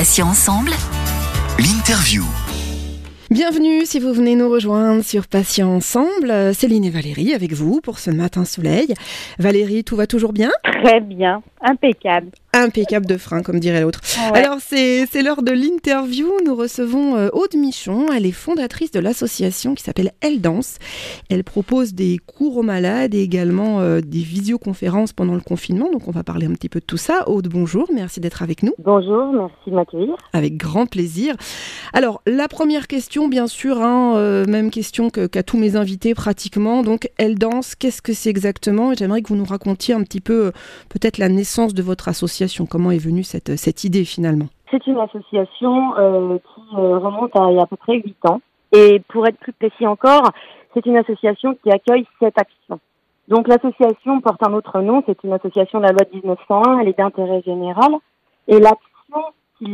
Patients ensemble. L'interview. Bienvenue si vous venez nous rejoindre sur Patients Ensemble. Céline et Valérie avec vous pour ce matin soleil. Valérie, tout va toujours bien? Très bien, impeccable. Impeccable de frein, comme dirait l'autre. Ouais. Alors, c'est l'heure de l'interview. Nous recevons euh, Aude Michon. Elle est fondatrice de l'association qui s'appelle Elle Danse. Elle propose des cours aux malades et également euh, des visioconférences pendant le confinement. Donc, on va parler un petit peu de tout ça. Aude, bonjour. Merci d'être avec nous. Bonjour, merci de m'accueillir. Avec grand plaisir. Alors, la première question, bien sûr, hein, euh, même question que- qu'à tous mes invités pratiquement. Donc, Elle Danse, qu'est-ce que c'est exactement? Et J'aimerais que vous nous racontiez un petit peu, peut-être, la naissance de votre association. Comment est venue cette, idée finalement? C'est une association euh, qui euh, remonte à à peu près 8 ans. Et pour être plus précis encore, c'est une association qui accueille cette action. Donc l'association porte un autre nom, c'est une association de la loi de 1901, elle est d'intérêt général. Et l'action qui,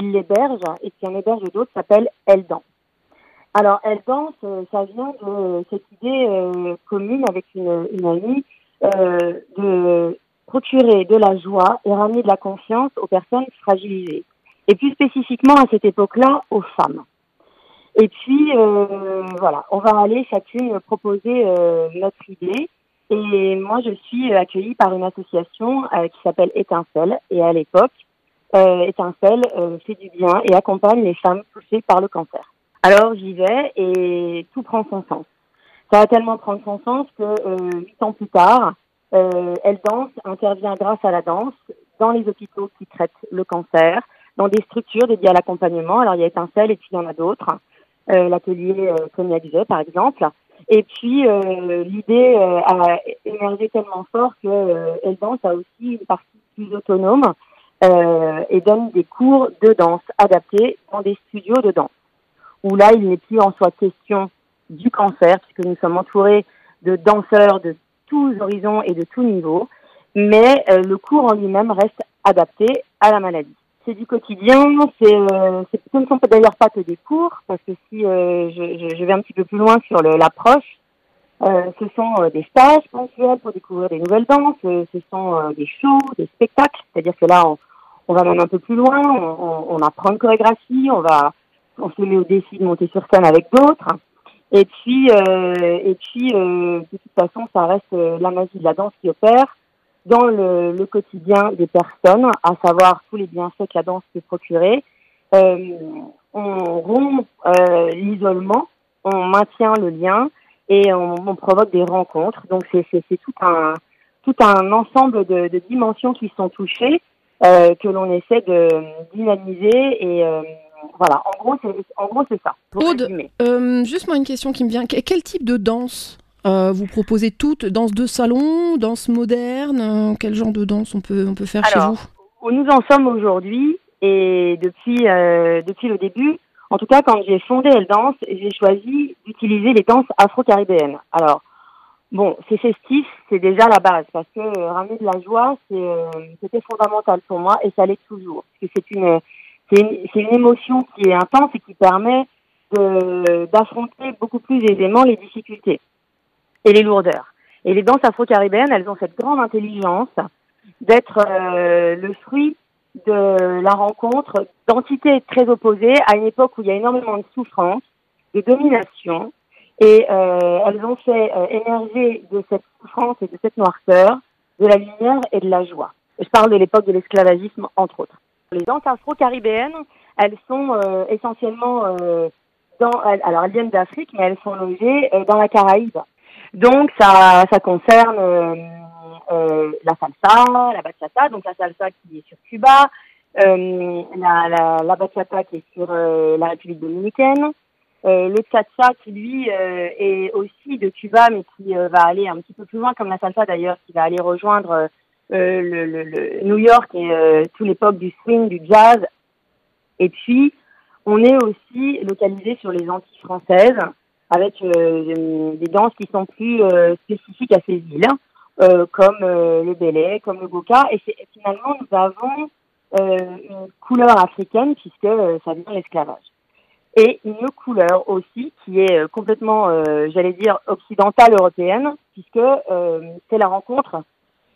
l'héberge et qui en héberge d'autres s'appelle Elle Danse. Alors euh, ça vient de cette idée euh, commune avec une, amie de procurer de la joie et ramener de la confiance aux personnes fragilisées. Et plus spécifiquement à cette époque-là, aux femmes. Et puis, euh, voilà, on va aller chacune proposer euh, notre idée. Et moi, je suis accueillie par une association euh, qui s'appelle Étincelle. Et à l'époque, euh, Étincelle euh, fait du bien et accompagne les femmes touchées par le cancer. Alors, j'y vais et tout prend son sens. Ça va tellement prendre son sens que euh, huit ans plus tard, elle danse, intervient grâce à la danse dans les hôpitaux qui traitent le cancer, dans des structures dédiées à l'accompagnement. Alors il y a Étincelle et puis il y en a d'autres. Euh, L'atelier euh, Cognac Jet, par exemple. Et puis euh, l'idée euh, a émergé tellement fort que euh, Elle danse a aussi une partie plus autonome euh, et donne des cours de danse adaptés dans des studios de danse. Où là, il n'est plus en soi question du cancer, puisque nous sommes entourés de danseurs de tous horizons et de tous niveaux, mais euh, le cours en lui-même reste adapté à la maladie. C'est du quotidien, c'est, euh, ce ne sont d'ailleurs pas que des cours, parce que si euh, je, je- vais un petit peu plus loin sur l'approche, euh, ce sont euh, des stages ponctuels pour découvrir des nouvelles danses, ce sont des shows, des spectacles, c'est-à-dire que là, on, on va même un peu plus loin, on, on- on apprend une chorégraphie, on va, on se met au défi de monter sur scène avec d'autres. Et puis, euh, et puis euh, de toute façon, ça reste euh, la magie de la danse qui opère dans le, le quotidien des personnes, à savoir tous les bienfaits que la danse peut procurer. Euh, on rompt euh, l'isolement, on maintient le lien et on, on provoque des rencontres. Donc c'est tout un tout un ensemble de, de dimensions qui sont touchées que l'on essaie de dynamiser et voilà. En gros, c'est en gros c'est ça. Aude. Euh, Juste moi une question qui me vient. Que- Quel type de danse euh, vous proposez toutes? Danse de salon, danse moderne euh, Quel genre de danse on peut, on peut faire Alors, chez vous? où nous en sommes aujourd'hui et depuis euh, depuis le début, en tout cas quand j'ai fondé Elle Danse, j'ai choisi d'utiliser les danses afro-caribéennes. Alors bon, c'est festif, c'est déjà la base parce que euh, ramener de la joie, euh, c'était fondamental pour moi et ça l'est toujours parce que c'est une c'est une, une émotion qui est intense et qui permet d'affronter beaucoup plus aisément les difficultés et les lourdeurs. Et les danses afro-caribéennes, elles ont cette grande intelligence d'être euh, le fruit de la rencontre d'entités très opposées à une époque où il y a énormément de souffrance, de domination, et euh, elles ont fait euh, émerger de cette souffrance et de cette noirceur de la lumière et de la joie. Je parle de l'époque de l'esclavagisme, entre autres. Les danses afro-caribéennes, elles sont euh, essentiellement euh, dans, alors elles viennent d'Afrique, mais elles sont logées euh, dans la Caraïbe. Donc ça, ça concerne euh, euh, la salsa, la bachata, donc la salsa qui est sur Cuba, euh, la, la, la bachata qui est sur la République dominicaine, le cha-cha qui lui est aussi de Cuba mais qui va aller un petit peu plus loin comme la salsa d'ailleurs, qui va aller rejoindre euh, New York et euh, tout l'époque du swing, du jazz. Et puis on est aussi localisé sur les Antilles françaises avec euh, des danses qui sont plus euh, spécifiques à ces îles, comme le belay, comme le goka. Et finalement, nous avons une couleur africaine puisque ça vient de l'esclavage. Et une couleur aussi qui est complètement, j'allais dire, occidentale européenne, puisque c'est la rencontre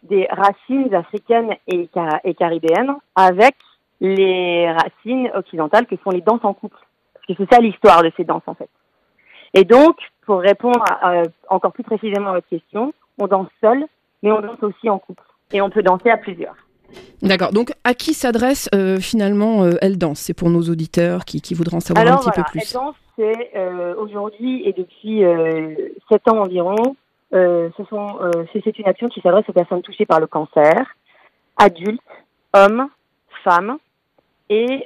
des racines africaines et, ca- et caribéennes avec les racines occidentales que sont les danses en couple. Parce que c'est ça l'histoire de ces danses en fait. Et donc, pour répondre encore plus précisément à votre question, on danse seul, mais on danse aussi en couple. Et on peut danser à plusieurs. D'accord. Donc, à qui s'adresse euh, finalement euh, Elle Danse? C'est pour nos auditeurs qui, qui voudront en savoir un petit peu plus. Elle Danse, c'est euh, aujourd'hui et depuis sept ans environ, ce sont, c'est une action qui s'adresse aux personnes touchées par le cancer, adultes, hommes, femmes. Et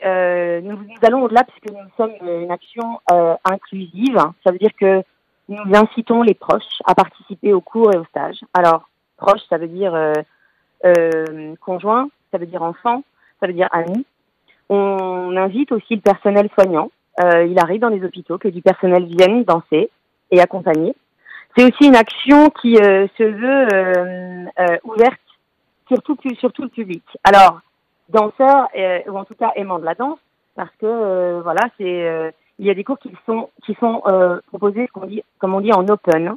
nous, nous, allons au-delà puisque nous sommes une action inclusive. Ça veut dire que nous incitons les proches à participer aux cours et aux stages. Alors, proches, ça veut dire euh, conjoint, ça veut dire enfant, ça veut dire ami. On invite aussi le personnel soignant. Euh, il arrive dans les hôpitaux que du personnel vienne danser et accompagner. C'est aussi une action qui euh, se veut ouverte sur tout, sur tout le public. Alors, danseurs, ou en tout cas aimants de la danse, parce que voilà, c'est il y a des cours qui sont qui sont proposés comme on dit, en open.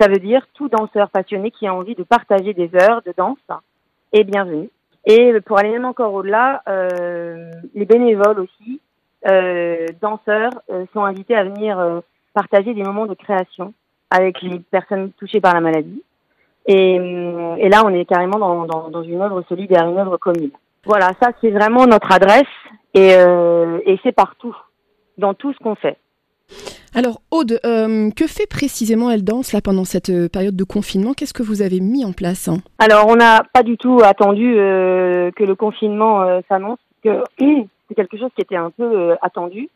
Ça veut dire tout danseur passionné qui a envie de partager des heures de danse est bienvenue. Et pour aller même encore au-delà, euh, les bénévoles aussi, euh, danseurs, euh, sont invités à venir euh, partager des moments de création avec les personnes touchées par la maladie. Et, et là, on est carrément dans, dans, dans, une œuvre solidaire, une œuvre commune. Voilà, ça c'est vraiment notre adresse et, et c'est partout, dans tout ce qu'on fait. Alors Aude, euh, que fait précisément Elle Danse là pendant cette euh, période de confinement? Qu'est-ce que vous avez mis en place hein? Alors on n'a pas du tout attendu euh, que le confinement s'annonce, que c'est quelque chose qui était un peu attendu.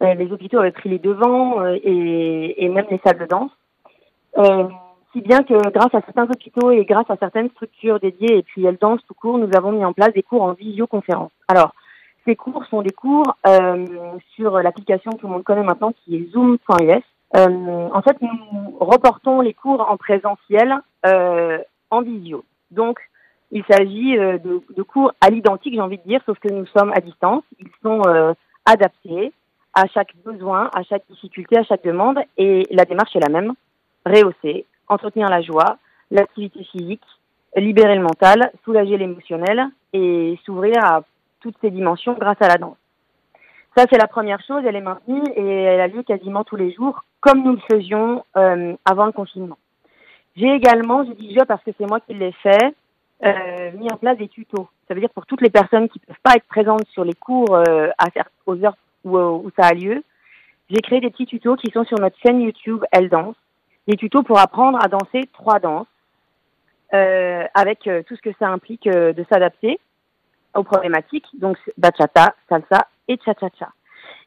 les hôpitaux avaient pris les devants et, et, même les salles de danse. Si bien que grâce à certains hôpitaux et grâce à certaines structures dédiées et puis Elle Danse tout court, nous avons mis en place des cours en visioconférence. Alors ces cours sont des cours euh, sur l'application que tout le monde connaît maintenant qui est Zoom.us. Euh, en fait, nous reportons les cours en présentiel euh, en visio. Donc, il s'agit euh, de, de, cours à l'identique, j'ai envie de dire, sauf que nous sommes à distance. Ils sont euh, adaptés à chaque besoin, à chaque difficulté, à chaque demande, et la démarche est la même rehausser, entretenir la joie, l'activité physique, libérer le mental, soulager l'émotionnel et s'ouvrir à toutes ces dimensions grâce à la danse. Ça, c'est la première chose, elle est maintenue et elle a lieu quasiment tous les jours, comme nous le faisions euh, avant le confinement. J'ai également, je dis je parce que c'est moi qui l'ai fait, euh, mis en place des tutos. Ça veut dire pour toutes les personnes qui ne peuvent pas être présentes sur les cours euh, à, aux heures où, où, ça a lieu, j'ai créé des petits tutos qui sont sur notre chaîne YouTube Elle Danse. Des tutos pour apprendre à danser trois danses, euh, avec euh, tout ce que ça implique euh, de s'adapter aux problématiques, donc bachata, salsa et cha-cha-cha.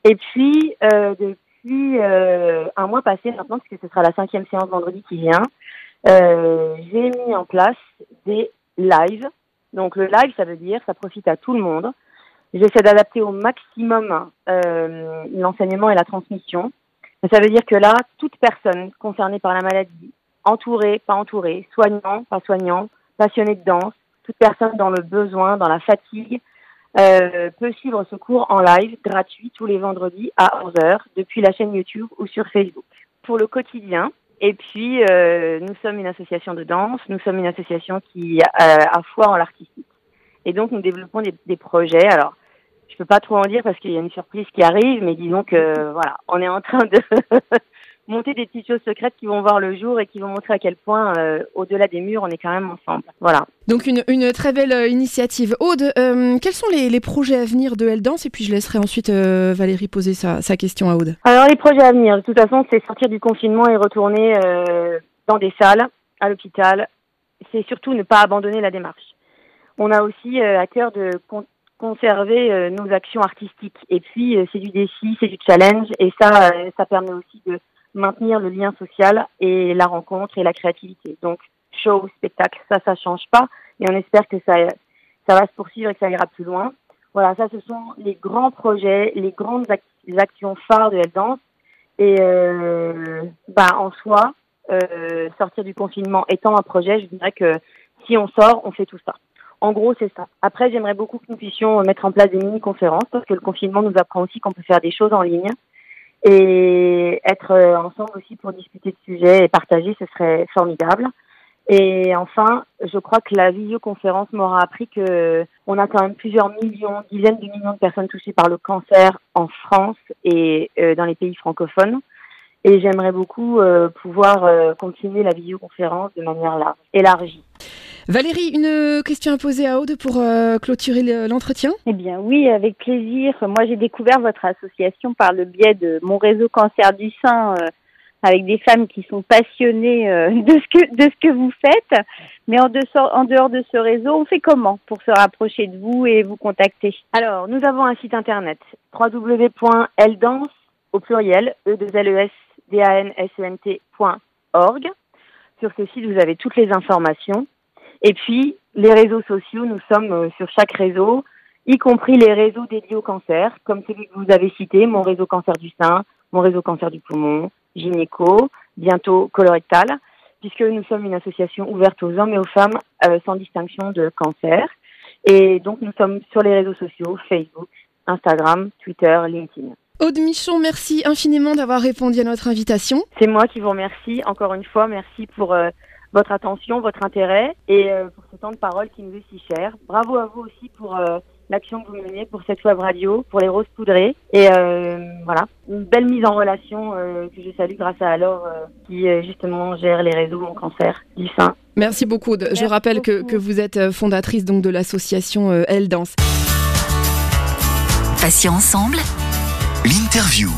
Et puis, depuis un mois passé maintenant, puisque ce sera la cinquième séance vendredi qui vient, j'ai mis en place des lives. Donc le live, ça veut dire, ça profite à tout le monde. J'essaie d'adapter au maximum l'enseignement et la transmission. Ça veut dire que là, toute personne concernée par la maladie, entourée, pas entourée, soignant, pas soignant, passionné de danse, toute personne dans le besoin, dans la fatigue, euh, peut suivre ce cours en live gratuit tous les vendredis à 11h depuis la chaîne YouTube ou sur Facebook. Pour le quotidien, et puis euh, nous sommes une association de danse, nous sommes une association qui euh, a foi en l'artistique. Et donc nous développons des, des projets. Alors, je peux pas trop en dire parce qu'il y a une surprise qui arrive, mais disons que voilà, on est en train de monter des petites choses secrètes qui vont voir le jour et qui vont montrer à quel point, euh, au-delà des murs, on est quand même ensemble. Voilà. Donc une, une très belle euh, initiative. Aude, euh, quels sont les, les, projets à venir de Eldance? Et puis je laisserai ensuite euh, Valérie poser sa, sa, question à Aude. Alors les projets à venir, de toute façon, c'est sortir du confinement et retourner dans des salles, à l'hôpital. C'est surtout ne pas abandonner la démarche. On a aussi à cœur de conserver nos actions artistiques. Et puis c'est du défi, c'est du challenge, et ça, ça permet aussi de maintenir le lien social et la rencontre et la créativité. Donc, show, spectacle, ça, ça change pas. Et on espère que ça, ça va se poursuivre et que ça ira plus loin. Voilà, ça, ce sont les grands projets, les grandes actions phares de la danse. Et euh, bah, en soi, euh, sortir du confinement étant un projet, je dirais que si on sort, on fait tout ça. En gros, c'est ça. Après, j'aimerais beaucoup que nous puissions mettre en place des mini-conférences parce que le confinement nous apprend aussi qu'on peut faire des choses en ligne et être euh, ensemble aussi pour discuter de sujets et partager, ce serait formidable. Et enfin, je crois que la visioconférence m'aura appris que on a quand même plusieurs millions, dizaines de millions de personnes touchées par le cancer en France et euh, dans les pays francophones. Et j'aimerais beaucoup euh, pouvoir continuer la visioconférence de manière large, élargie. Valérie, une question à poser à Aude pour euh, clôturer l'entretien? Eh bien oui, avec plaisir. Moi j'ai découvert votre association par le biais de mon réseau cancer du sein avec des femmes qui sont passionnées de ce que de ce que vous faites. Mais en dehors, en dehors de ce réseau, on fait comment pour se rapprocher de vous et vous contacter? Alors, nous avons un site internet www.eldance au pluriel e 2 l e s d a n s e n t.org. Sur ce site, vous avez toutes les informations. Et puis, les réseaux sociaux, nous sommes euh, sur chaque réseau, y compris les réseaux dédiés au cancer, comme celui que vous avez cité, mon réseau cancer du sein, mon réseau cancer du poumon, gynéco, bientôt colorectal, puisque nous sommes une association ouverte aux hommes et aux femmes euh, sans distinction de cancer. Et donc, nous sommes sur les réseaux sociaux, Facebook, Instagram, Twitter, LinkedIn. Aude Michon, merci infiniment d'avoir répondu à notre invitation. C'est moi qui vous remercie. Encore une fois, merci pour euh, votre attention, votre intérêt et euh, pour ce temps de parole qui nous est si cher. Bravo à vous aussi pour euh, l'action que vous menez pour cette web radio, pour les roses poudrées. Et voilà, une belle mise en relation que je salue grâce à Alors qui justement gère les réseaux Mon Cancer du sein. Merci beaucoup. je rappelle Que, que, vous êtes fondatrice donc de l'association Elle Danse. Patients ensemble L'interview.